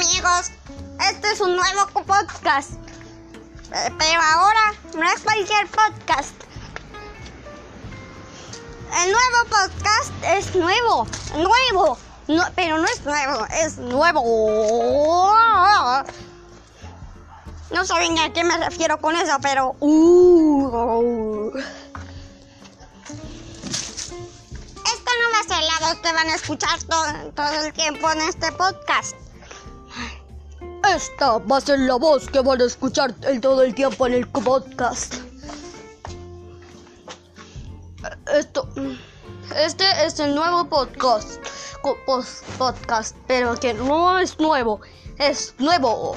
amigos, este es un nuevo podcast. Eh, Pero ahora no es cualquier podcast. El nuevo podcast es nuevo, nuevo, pero no es nuevo, es nuevo. No saben a qué me refiero con eso, pero... uh, Esta no va a ser la voz que van a escuchar todo, todo el tiempo en este podcast. Esta va a ser la voz que van a escuchar el- todo el tiempo en el podcast. Esto, este es el nuevo podcast, podcast, pero que no es nuevo, es nuevo.